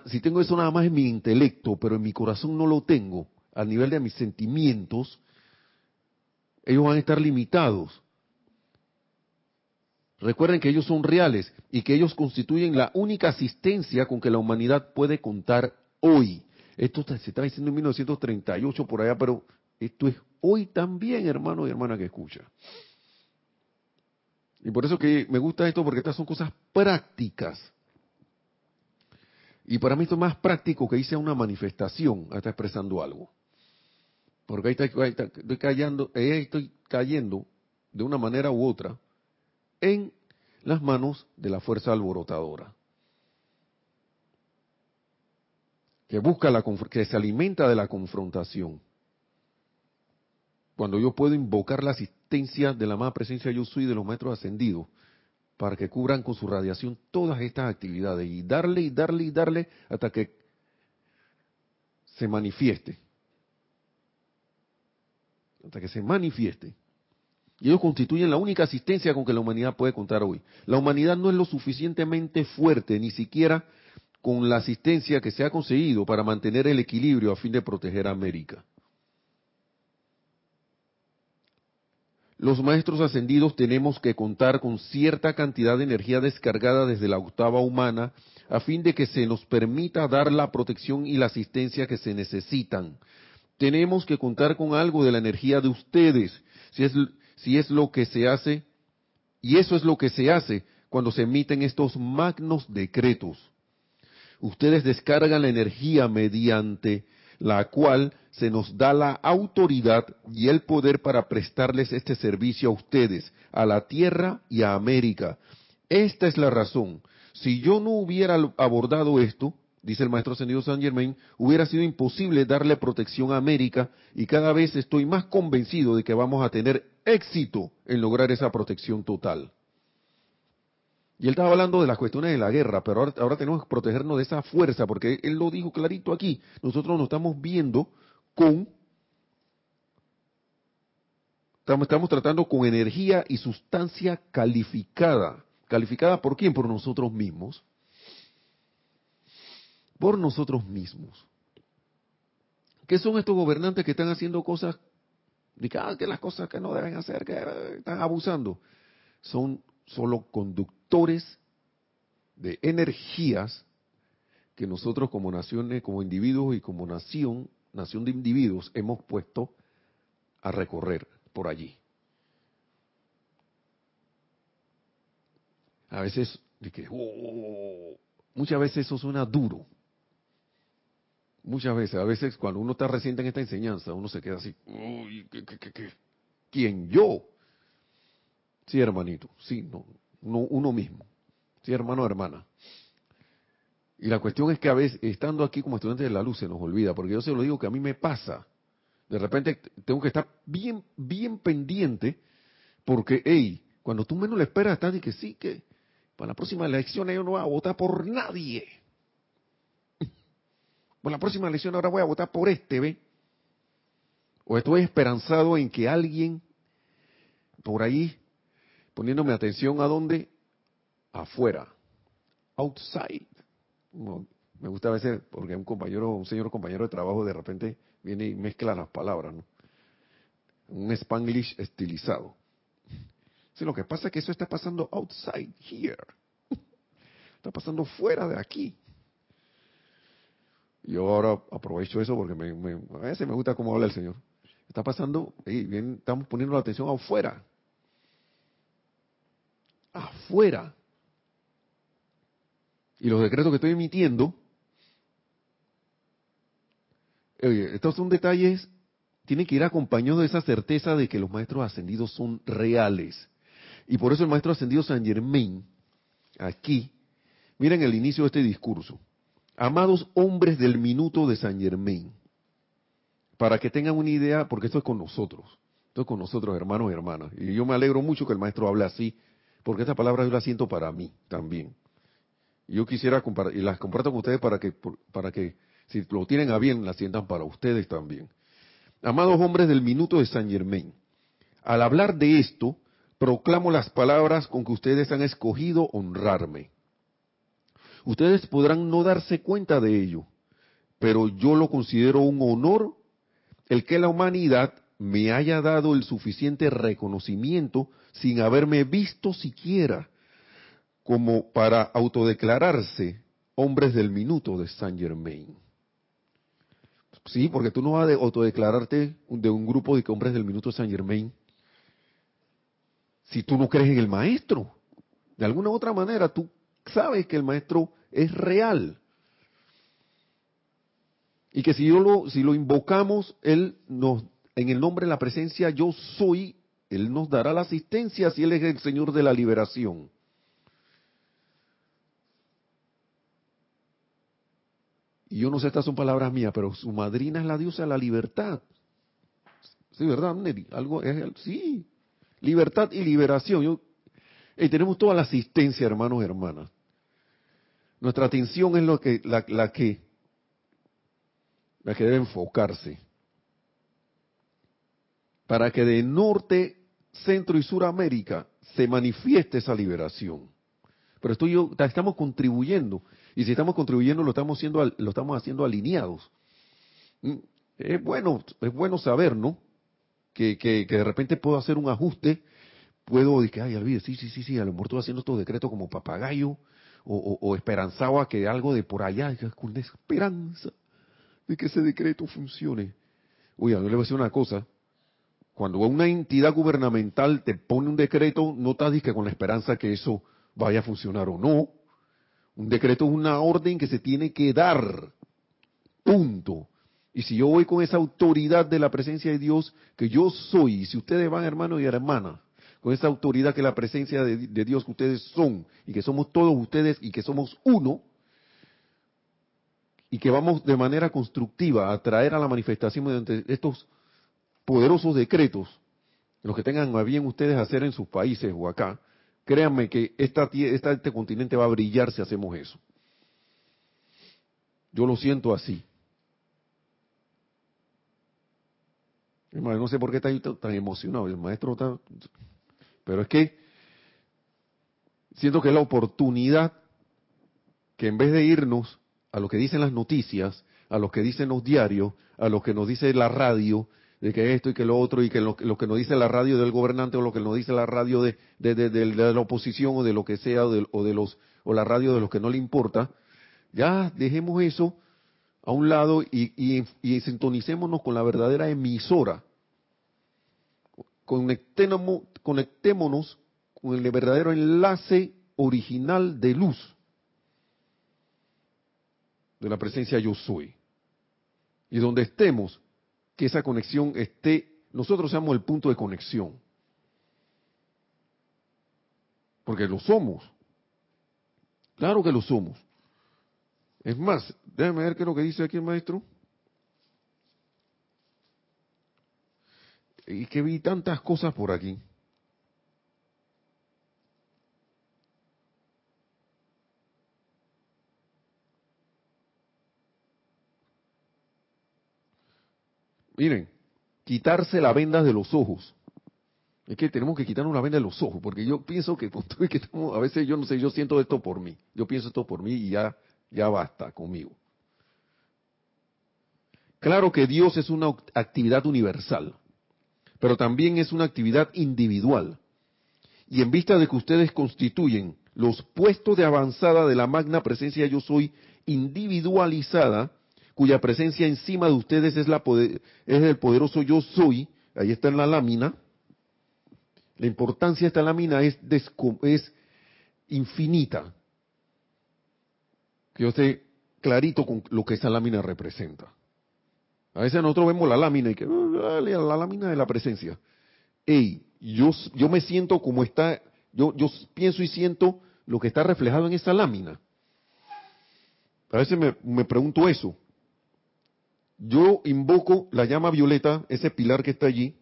si tengo eso nada más en mi intelecto, pero en mi corazón no lo tengo, a nivel de mis sentimientos, ellos van a estar limitados. Recuerden que ellos son reales y que ellos constituyen la única asistencia con que la humanidad puede contar hoy. Esto se está diciendo en 1938 por allá, pero esto es hoy también, hermano y hermana que escucha. Y por eso que me gusta esto, porque estas son cosas prácticas. Y para mí esto es más práctico que hice una manifestación, está expresando algo. Porque ahí, estoy, cayendo, estoy cayendo de una manera u otra en las manos de la fuerza alborotadora. Que busca la que se alimenta de la confrontación. Cuando yo puedo invocar la asistencia de la más presencia yo soy de los maestros ascendidos para que cubran con su radiación todas estas actividades y darle y darle y darle hasta que se manifieste. Hasta que se manifieste. Y ellos constituyen la única asistencia con que la humanidad puede contar hoy. La humanidad no es lo suficientemente fuerte, ni siquiera con la asistencia que se ha conseguido para mantener el equilibrio a fin de proteger a América. Los maestros ascendidos tenemos que contar con cierta cantidad de energía descargada desde la octava humana a fin de que se nos permita dar la protección y la asistencia que se necesitan. Tenemos que contar con algo de la energía de ustedes, si es, si es lo que se hace, y eso es lo que se hace cuando se emiten estos magnos decretos ustedes descargan la energía mediante la cual se nos da la autoridad y el poder para prestarles este servicio a ustedes, a la Tierra y a América. Esta es la razón. Si yo no hubiera abordado esto, dice el maestro ascendido San Germain, hubiera sido imposible darle protección a América y cada vez estoy más convencido de que vamos a tener éxito en lograr esa protección total. Y él estaba hablando de las cuestiones de la guerra, pero ahora, tenemos que protegernos de esa fuerza, porque él lo dijo clarito aquí. Nosotros nos estamos viendo con estamos tratando con energía y sustancia calificada. ¿Calificada por quién? Por nosotros mismos. Por nosotros mismos. ¿Qué son estos gobernantes que están haciendo cosas, que, ah, que las cosas que no deben hacer, que están abusando? Son solo conductores de energías que nosotros como naciones, como individuos y como nación, nación de individuos, hemos puesto a recorrer por allí. A veces, oh", muchas veces eso suena duro. Muchas veces, a veces cuando uno está reciente en esta enseñanza, uno se queda así, uy, ¿qué, qué, qué, quién yo? Sí, hermanito, sí, no, uno mismo. Sí, hermano hermana. Y la cuestión es que a veces, estando aquí como estudiante de la luz, se nos olvida, porque yo se lo digo que a mí me pasa. De repente tengo que estar bien, bien pendiente, porque, hey, cuando tú menos le esperas, estás y que sí, que para la próxima elección yo no voy a votar por nadie. Por la próxima elección ahora voy a votar por este, ¿ve? O estoy esperanzado en que alguien por ahí, poniéndome atención a dónde, afuera, outside, me gusta a veces, porque un compañero, un señor compañero de trabajo de repente viene y mezcla las palabras, ¿no? Un spanglish estilizado. Sí, lo que pasa es que eso está pasando outside here. Está pasando fuera de aquí. Yo ahora aprovecho eso porque me, a veces me gusta cómo habla el Señor. Está pasando, bien, estamos poniendo la atención afuera. Afuera. Y los decretos que estoy emitiendo, estos son detalles, tienen que ir acompañados de esa certeza de que los maestros ascendidos son reales. Y por eso el maestro ascendido San Germain, aquí, miren el inicio de este discurso. Amados hombres del minuto de San Germain, para que tengan una idea, porque esto es con nosotros, esto es con nosotros, hermanos y hermanas. Y yo me alegro mucho que el maestro hable así, porque esta palabra yo la siento para mí también. Yo quisiera y las comparto con ustedes para que, para que, si lo tienen a bien, las sientan para ustedes también. Amados hombres del minuto de San Germain, al hablar de esto, proclamo las palabras con que ustedes han escogido honrarme. Ustedes podrán no darse cuenta de ello, pero yo lo considero un honor el que la humanidad me haya dado el suficiente reconocimiento sin haberme visto siquiera como para autodeclararse hombres del minuto de Saint Germain. Sí, porque tú no vas a autodeclararte de un grupo de hombres del minuto de Saint Germain si tú no crees en el maestro. De alguna u otra manera tú sabes que el maestro es real. Y que si, yo lo, si lo invocamos, Él nos, en el nombre de la presencia yo soy, Él nos dará la asistencia si Él es el Señor de la liberación. Y yo no sé, estas son palabras mías, pero su madrina es la diosa de la libertad. Sí, ¿verdad, Neri? Algo es, sí, libertad y liberación. y tenemos toda la asistencia, hermanos y hermanas. Nuestra atención es lo que, la, la que, la que debe enfocarse. Para que de norte, centro y suramérica se manifieste esa liberación. Pero estoy yo, estamos contribuyendo. Y si estamos contribuyendo, lo estamos haciendo, lo estamos haciendo alineados. Mm, es bueno, es bueno saber, ¿no? Que, que, de repente puedo hacer un ajuste, puedo decir, ay, olvide, sí, sí, sí, sí, a lo mejor estoy haciendo estos decretos como papagayo, o, o, esperanzaba que algo de por allá, con esperanza de que ese decreto funcione. Oye, yo le voy a decir una cosa, cuando una entidad gubernamental te pone un decreto, no te que con la esperanza que eso vaya a funcionar o no. Un decreto es una orden que se tiene que dar. Punto. Y si yo voy con esa autoridad de la presencia de Dios que yo soy, y si ustedes van hermanos y hermanas, con esa autoridad que la presencia de, Dios que ustedes son, y que somos todos ustedes y que somos uno, y que vamos de manera constructiva a traer a la manifestación de estos poderosos decretos, los que tengan a bien ustedes hacer en sus países o acá, Créanme que esta, este continente va a brillar si hacemos eso. Yo lo siento así. No sé por qué está tan emocionado. El maestro está... Pero es que siento que es la oportunidad que en vez de irnos a lo que dicen las noticias, a lo que dicen los diarios, a lo que nos dice la radio, de que esto y que lo otro, y que lo, que nos dice la radio del gobernante o lo que nos dice la radio de, la oposición o de lo que sea, o de, o de los o la radio de los que no le importa, ya dejemos eso a un lado y, y, sintonicémonos con la verdadera emisora. Conectémonos con el verdadero enlace original de luz de la presencia yo soy. Y donde estemos, que esa conexión esté, nosotros seamos el punto de conexión. Porque lo somos. Claro que lo somos. Es más, déjame ver qué es lo que dice aquí el maestro. Y que vi tantas cosas por aquí. Miren, quitarse la venda de los ojos. Es que tenemos que quitarnos la venda de los ojos, porque yo pienso que, a veces yo no sé, yo siento esto por mí. Yo pienso esto por mí y ya, ya basta conmigo. Claro que Dios es una actividad universal, pero también es una actividad individual. Y en vista de que ustedes constituyen los puestos de avanzada de la magna presencia yo soy individualizada, cuya presencia encima de ustedes es, la es el poderoso yo soy, ahí está en la lámina, la importancia de esta lámina es, infinita. Que yo esté clarito con lo que esa lámina representa. A veces nosotros vemos la lámina y que, ah, la lámina de la presencia. Ey, yo, me siento como está, yo, pienso y siento lo que está reflejado en esa lámina. A veces me pregunto eso yo invoco la llama violeta, ese pilar que está allí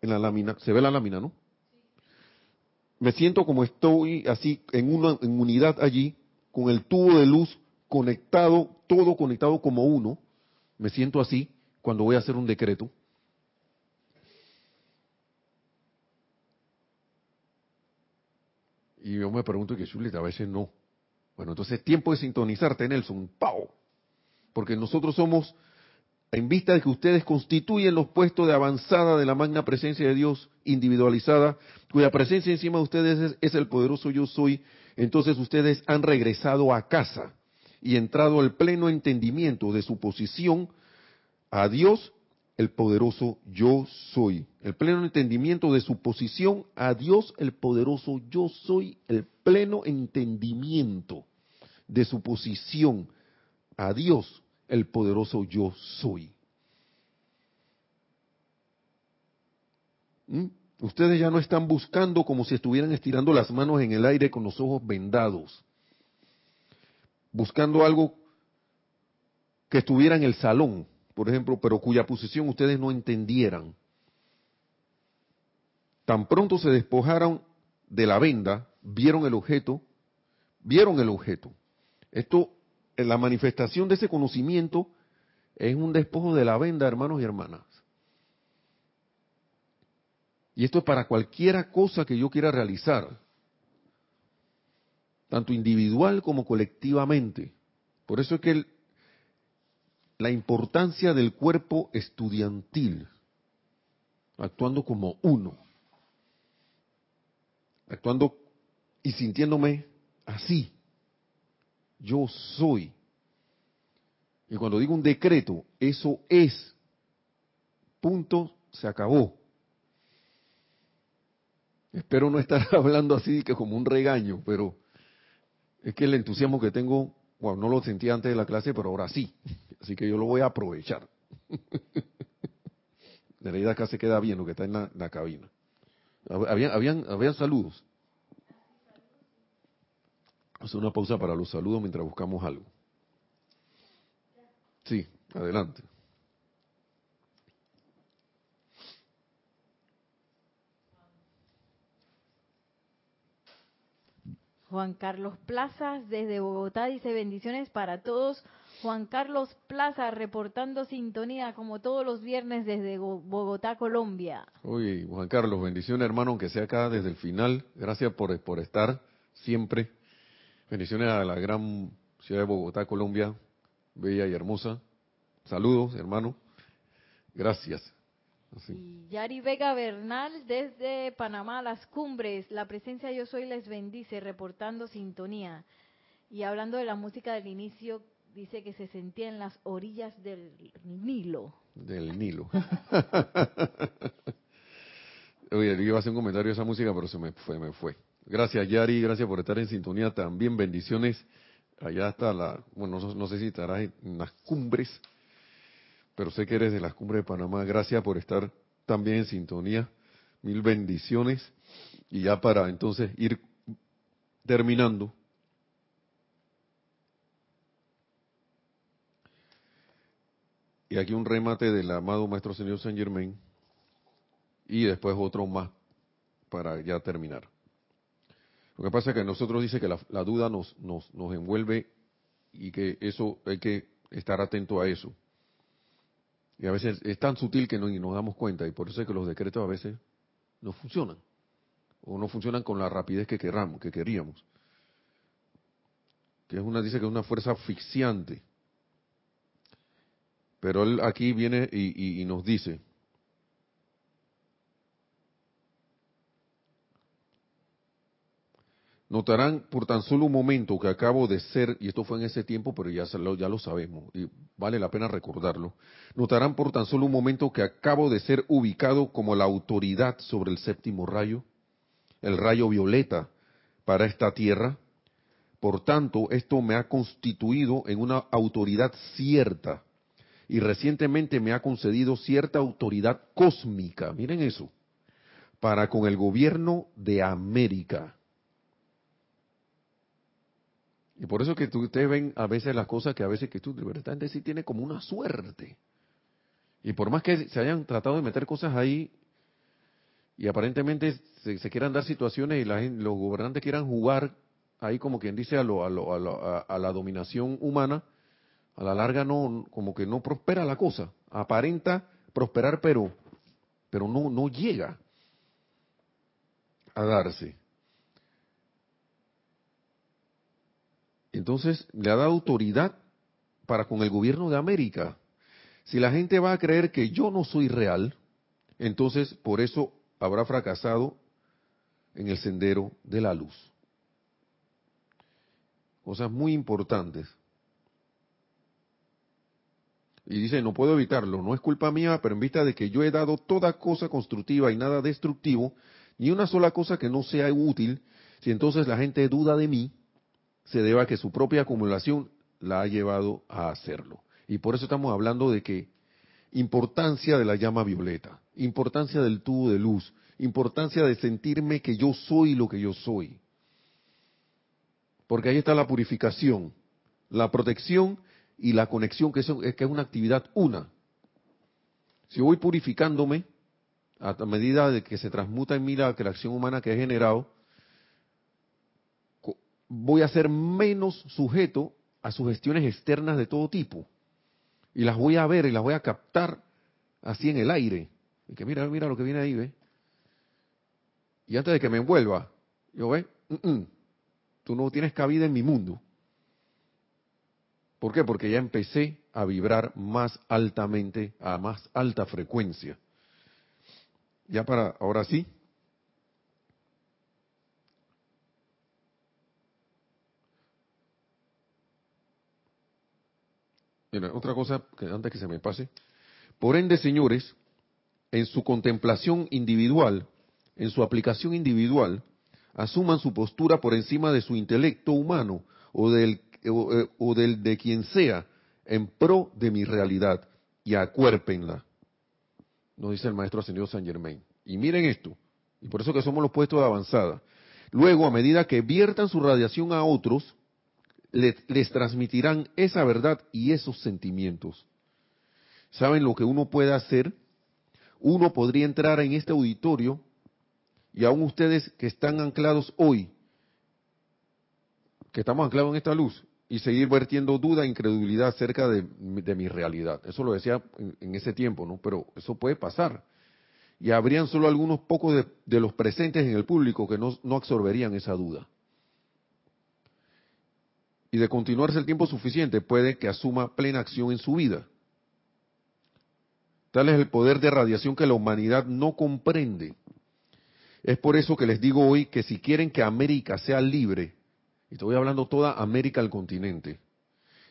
en la lámina, se ve la lámina, ¿no? Me siento como estoy así en una unidad allí, con el tubo de luz conectado, todo conectado como uno. Me siento así cuando voy a hacer un decreto. Y yo me pregunto que chuleta, a veces no. Bueno, entonces tiempo de sintonizarte, Nelson, ¡pau! Porque nosotros somos en vista de que ustedes constituyen los puestos de avanzada de la magna presencia de Dios individualizada, cuya presencia encima de ustedes es, el poderoso yo soy, entonces ustedes han regresado a casa y entrado al pleno entendimiento de su posición a Dios, el poderoso yo soy. El pleno entendimiento de su posición a Dios, el poderoso yo soy, el pleno entendimiento de su posición a Dios, el poderoso yo soy. ¿Mm? Ustedes ya no están buscando como si estuvieran estirando las manos en el aire con los ojos vendados, buscando algo que estuviera en el salón, por ejemplo, pero cuya posición ustedes no entendieran. Tan pronto se despojaron de la venda, vieron el objeto, vieron el objeto. Esto la manifestación de ese conocimiento es un despojo de la venda, hermanos y hermanas. Y esto es para cualquiera cosa que yo quiera realizar, tanto individual como colectivamente. Por eso es que la importancia del cuerpo estudiantil, actuando como uno, actuando y sintiéndome así, yo soy. Y cuando digo un decreto, eso es. Punto, se acabó. Espero no estar hablando así que como un regaño, pero es que el entusiasmo que tengo, bueno, no lo sentía antes de la clase, pero ahora sí. Así que yo lo voy a aprovechar. De realidad acá se queda bien lo que está en la, cabina. Habían, habían, habían saludos. Hacer una pausa para los saludos mientras buscamos algo. Sí, adelante. Juan Carlos Plazas desde Bogotá dice bendiciones para todos. Juan Carlos Plaza reportando sintonía como todos los viernes desde Bogotá, Colombia. Oye, Juan Carlos, bendiciones hermano, aunque sea acá desde el final. Gracias por, por estar siempre. Bendiciones a la gran ciudad de Bogotá, Colombia, bella y hermosa. Saludos, hermano. Gracias. Y Yari Vega Bernal desde Panamá, Las Cumbres. La presencia Yo Soy les bendice, reportando sintonía. Y hablando de la música del inicio, dice que se sentía en las orillas del Nilo. Del Nilo. Oye, yo iba a hacer un comentario de esa música, pero se me fue, me fue. Gracias, Yari, gracias por estar en sintonía. También bendiciones. Allá está la, bueno, no, sé si estarás en las cumbres pero sé que eres de las cumbres de Panamá. Gracias por estar también en sintonía. Mil bendiciones. Y ya para entonces ir terminando. Y aquí un remate del amado Maestro Señor Saint Germain. Y después otro más para ya terminar. Lo que pasa es que nosotros dice que la, duda nos, nos, nos envuelve y que eso hay que estar atento a eso. Y a veces es tan sutil que no nos damos cuenta y por eso es que los decretos a veces no funcionan. O no funcionan con la rapidez que queramos, que queríamos. Que es una, dice que es una fuerza asfixiante. Pero él aquí viene y nos dice, Notarán por tan solo un momento que acabo de ser, y esto fue en ese tiempo, pero ya, ya lo sabemos, y vale la pena recordarlo, notarán por tan solo un momento que acabo de ser ubicado como la autoridad sobre el séptimo rayo, el rayo violeta para esta tierra. Por tanto, esto me ha constituido en una autoridad cierta y recientemente me ha concedido cierta autoridad cósmica, miren eso, para con el gobierno de América y por eso que ustedes ven a veces las cosas que a veces que tú, verdad, sí tiene como una suerte. Y por más que se hayan tratado de meter cosas ahí, y aparentemente se, quieran dar situaciones y los gobernantes quieran jugar ahí como quien dice a, lo, a, lo, a, la dominación humana, a la larga no, como que no prospera la cosa. Aparenta prosperar, pero, pero no, no llega a darse. Entonces le ha dado autoridad para con el gobierno de América. Si la gente va a creer que yo no soy real, entonces por eso habrá fracasado en el sendero de la luz. Cosas muy importantes. Y dice, no puedo evitarlo, no es culpa mía, pero en vista de que yo he dado toda cosa constructiva y nada destructivo, ni una sola cosa que no sea útil, si entonces la gente duda de mí, se deba a que su propia acumulación la ha llevado a hacerlo. Y por eso estamos hablando de que importancia de la llama violeta, importancia del tubo de luz, importancia de sentirme que yo soy lo que yo soy. Porque ahí está la purificación, la protección y la conexión, que es, que es una actividad una. Si voy purificándome, a medida de que se transmuta en mí la creación humana que he generado, voy a ser menos sujeto a sugestiones externas de todo tipo. Y las voy a ver y las voy a captar así en el aire. Y que mira, mira lo que viene ahí, ve. Y antes de que me envuelva, yo ve, tú no tienes cabida en mi mundo. ¿Por qué? Porque ya empecé a vibrar más altamente, a más alta frecuencia. Ya para, ahora sí, Mira, otra cosa que antes que se me pase. Por ende, señores, en su contemplación individual, en su aplicación individual, asuman su postura por encima de su intelecto humano o del, o, del de quien sea, en pro de mi realidad, y acuérpenla. Nos dice el maestro ascendido San Germain. Y miren esto, y por eso que somos los puestos de avanzada. Luego, a medida que viertan su radiación a otros, les, transmitirán esa verdad y esos sentimientos. ¿Saben lo que uno puede hacer? Uno podría entrar en este auditorio y aún ustedes que están anclados hoy, que estamos anclados en esta luz, y seguir vertiendo duda e incredulidad acerca de, mi realidad. Eso lo decía en, ese tiempo, ¿no? Pero eso puede pasar. Y habrían solo algunos pocos de, los presentes en el público que no absorberían esa duda. Y de continuarse el tiempo suficiente, puede que asuma plena acción en su vida. Tal es el poder de radiación que la humanidad no comprende. Es por eso que les digo hoy que si quieren que América sea libre, y estoy hablando toda América al continente,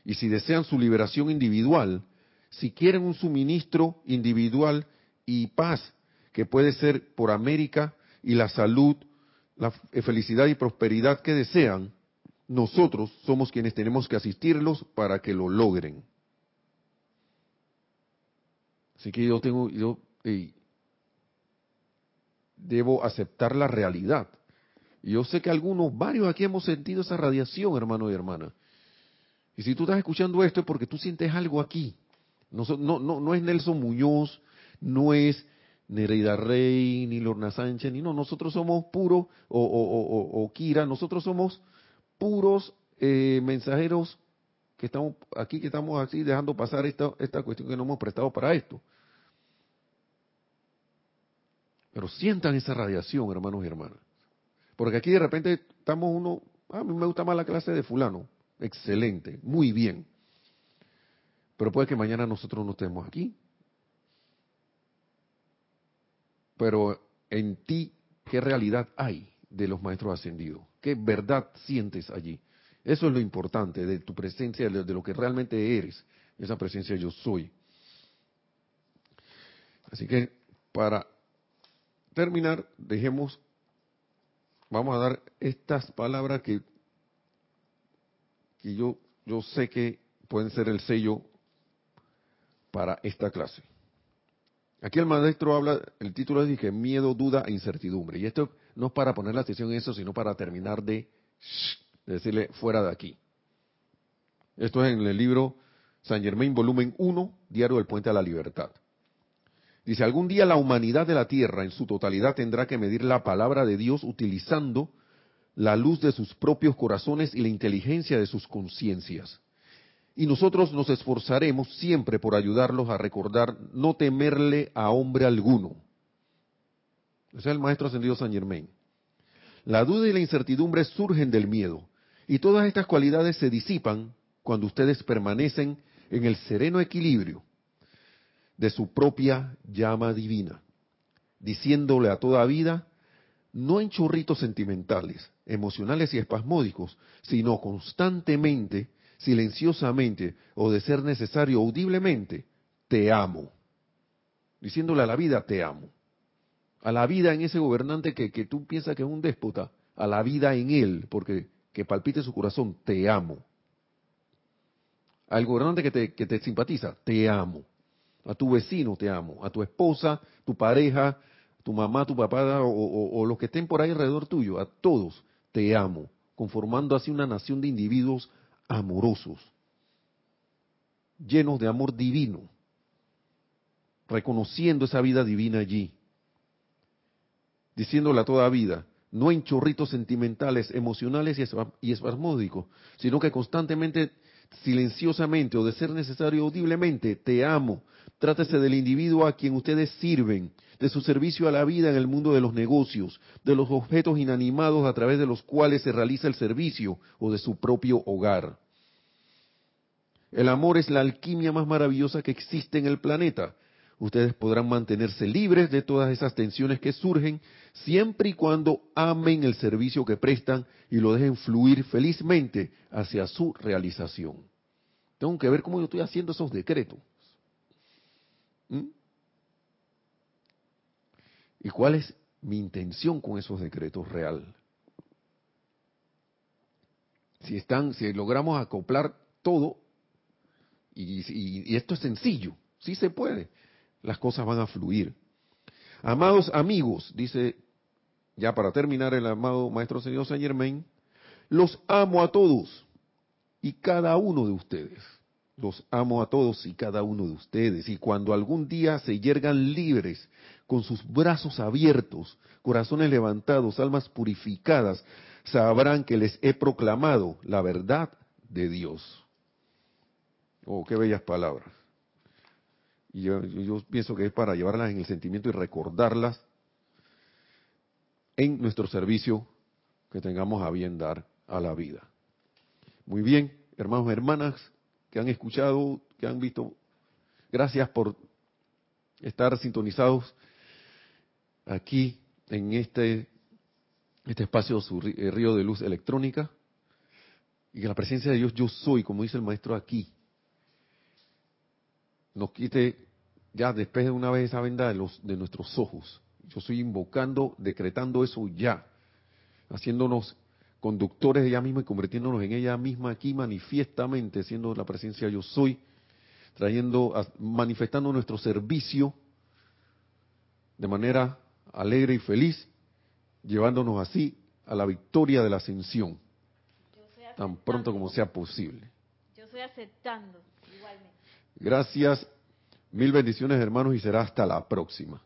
y si desean su liberación individual, si quieren un suministro individual y paz, que puede ser por América y la salud, la felicidad y prosperidad que desean, nosotros somos quienes tenemos que asistirlos para que lo logren. Así que yo tengo, yo debo aceptar la realidad. Y yo sé que algunos, varios aquí hemos sentido esa radiación, hermano y hermana. Y si tú estás escuchando esto es porque tú sientes algo aquí. No, no, no, es Nelson Muñoz, no es Nereida Rey, ni Lorna Sánchez, ni no. Nosotros somos puros, o, o, o, Kira, nosotros somos puros eh, mensajeros que estamos aquí, que estamos así dejando pasar esta, esta cuestión que no hemos prestado para esto. Pero sientan esa radiación, hermanos y hermanas. Porque aquí de repente estamos uno, ah, a mí me gusta más la clase de fulano. Excelente, muy bien. Pero puede que mañana nosotros no estemos aquí. Pero en ti, ¿qué realidad hay de los maestros ascendidos? ¿Qué verdad sientes allí? Eso es lo importante de tu presencia, de lo que realmente eres. Esa presencia yo soy. Así que para terminar, dejemos, vamos a dar estas palabras que, que yo, yo sé que pueden ser el sello para esta clase. Aquí el maestro habla, el título es dije, miedo, duda e incertidumbre. Y esto no es para poner la atención en eso, sino para terminar de, de decirle fuera de aquí. Esto es en el libro San Germain, volumen 1, Diario del Puente a la Libertad. Dice, algún día la humanidad de la Tierra en su totalidad tendrá que medir la palabra de Dios utilizando la luz de sus propios corazones y la inteligencia de sus conciencias. Y nosotros nos esforzaremos siempre por ayudarlos a recordar no temerle a hombre alguno. Ese es el maestro ascendido San Germain. La duda y la incertidumbre surgen del miedo, y todas estas cualidades se disipan cuando ustedes permanecen en el sereno equilibrio de su propia llama divina, diciéndole a toda vida, no en churritos sentimentales, emocionales y espasmódicos, sino constantemente, silenciosamente o de ser necesario audiblemente, te amo. Diciéndole a la vida, te amo. A la vida en ese gobernante que, que tú piensas que es un déspota, a la vida en él, porque que palpite su corazón, te amo. Al gobernante que te, que te simpatiza, te amo a tu vecino te amo, a tu esposa, tu pareja, tu mamá, tu papá o, los que estén por ahí alrededor tuyo, a todos te amo, conformando así una nación de individuos amorosos, llenos de amor divino, reconociendo esa vida divina allí, diciéndole a toda vida, no en chorritos sentimentales, emocionales y espasmódicos, sino que constantemente silenciosamente o de ser necesario audiblemente, te amo. Trátese del individuo a quien ustedes sirven, de su servicio a la vida en el mundo de los negocios, de los objetos inanimados a través de los cuales se realiza el servicio o de su propio hogar. El amor es la alquimia más maravillosa que existe en el planeta. Ustedes podrán mantenerse libres de todas esas tensiones que surgen siempre y cuando amen el servicio que prestan y lo dejen fluir felizmente hacia su realización. Tengo que ver cómo yo estoy haciendo esos decretos. ¿Mm? ¿Y cuál es mi intención con esos decretos real? Si están, si logramos acoplar todo, y, y esto es sencillo, sí se puede las cosas van a fluir. Amados amigos, dice ya para terminar el amado Maestro Señor Saint Germain, los amo a todos y cada uno de ustedes. Los amo a todos y cada uno de ustedes. Y cuando algún día se yergan libres, con sus brazos abiertos, corazones levantados, almas purificadas, sabrán que les he proclamado la verdad de Dios. Oh, qué bellas palabras. Y yo, pienso que es para llevarlas en el sentimiento y recordarlas en nuestro servicio que tengamos a bien dar a la vida. Muy bien, hermanos y hermanas que han escuchado, que han visto, gracias por estar sintonizados aquí en este, este espacio eh, Río de Luz Electrónica y que la presencia de Dios yo soy, como dice el maestro aquí, nos quite ya después de una vez esa venda de, los, de nuestros ojos. Yo estoy invocando, decretando eso ya, haciéndonos conductores de ella misma y convirtiéndonos en ella misma aquí manifiestamente, siendo la presencia yo soy, trayendo, manifestando nuestro servicio de manera alegre y feliz, llevándonos así a la victoria de la ascensión, tan pronto como sea posible. Yo estoy aceptando. Gracias, mil bendiciones hermanos y será hasta la próxima.